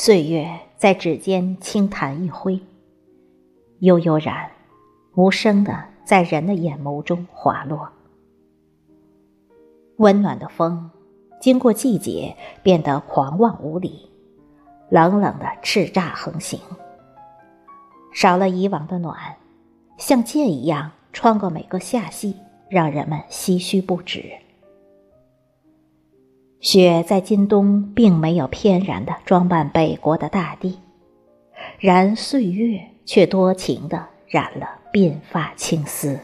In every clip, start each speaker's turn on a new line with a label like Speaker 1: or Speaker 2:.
Speaker 1: 岁月在指尖轻弹一挥，悠悠然，无声的在人的眼眸中滑落。温暖的风，经过季节变得狂妄无礼，冷冷的叱咤横行。少了以往的暖，像箭一样穿过每个夏季，让人们唏嘘不止。雪在今冬并没有翩然的装扮北国的大地，然岁月却多情的染了鬓发青丝。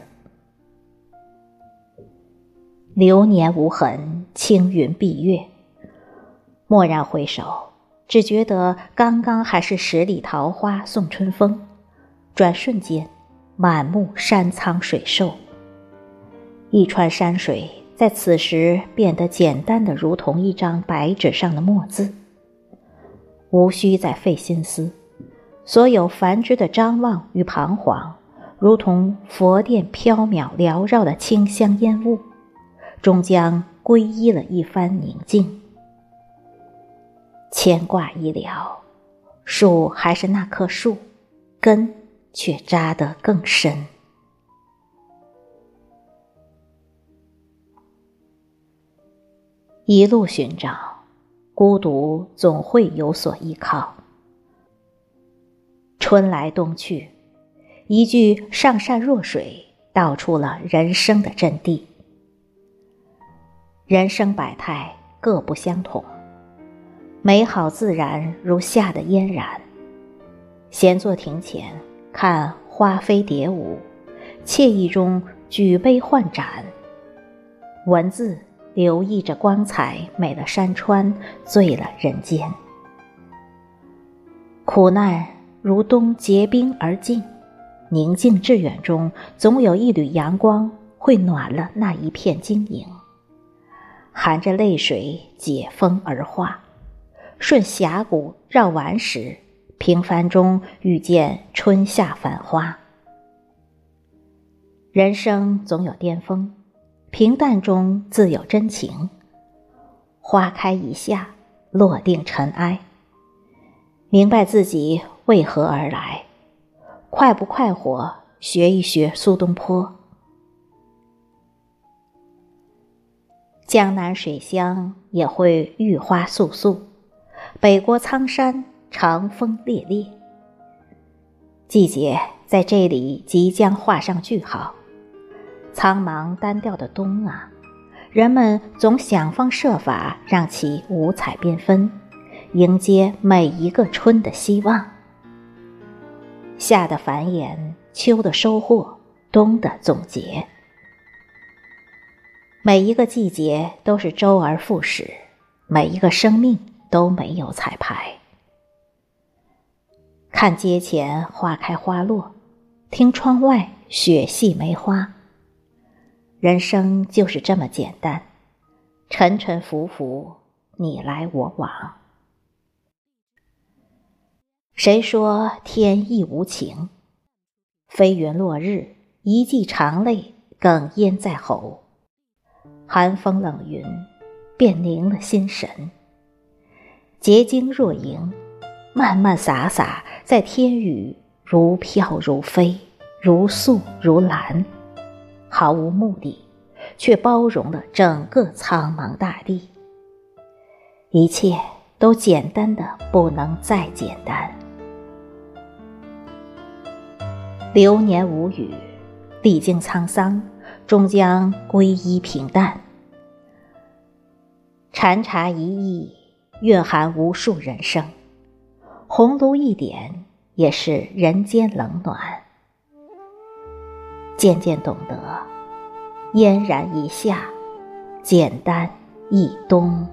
Speaker 1: 流年无痕，青云蔽月。蓦然回首，只觉得刚刚还是十里桃花送春风，转瞬间，满目山苍水瘦。一川山水。在此时变得简单的如同一张白纸上的墨字，无需再费心思，所有繁枝的张望与彷徨，如同佛殿缥缈缭绕的清香烟雾，终将皈依了一番宁静。牵挂已了，树还是那棵树，根却扎得更深。一路寻找，孤独总会有所依靠。春来冬去，一句“上善若水”道出了人生的真谛。人生百态各不相同，美好自然如夏的嫣然。闲坐庭前，看花飞蝶舞，惬意中举杯换盏，文字。留意着光彩，美了山川，醉了人间。苦难如冬结冰而尽，宁静致远中，总有一缕阳光会暖了那一片晶莹。含着泪水解封而化，顺峡谷绕完时，平凡中遇见春夏繁花。人生总有巅峰。平淡中自有真情。花开一夏，落定尘埃。明白自己为何而来，快不快活？学一学苏东坡。江南水乡也会玉花簌簌，北国苍山长风烈烈。季节在这里即将画上句号。苍茫单调的冬啊，人们总想方设法让其五彩缤纷，迎接每一个春的希望。夏的繁衍，秋的收获，冬的总结。每一个季节都是周而复始，每一个生命都没有彩排。看街前花开花落，听窗外雪细梅花。人生就是这么简单，沉沉浮浮，你来我往。谁说天意无情？飞云落日，一季长泪哽咽在喉。寒风冷云，便凝了心神。结晶若莹，漫漫洒洒在天宇，如飘如飞，如素如蓝。毫无目的，却包容了整个苍茫大地。一切都简单的不能再简单。流年无语，历经沧桑，终将归依平淡。禅茶一意，蕴含无数人生；红炉一点，也是人间冷暖。渐渐懂得，嫣然一夏，简单一冬。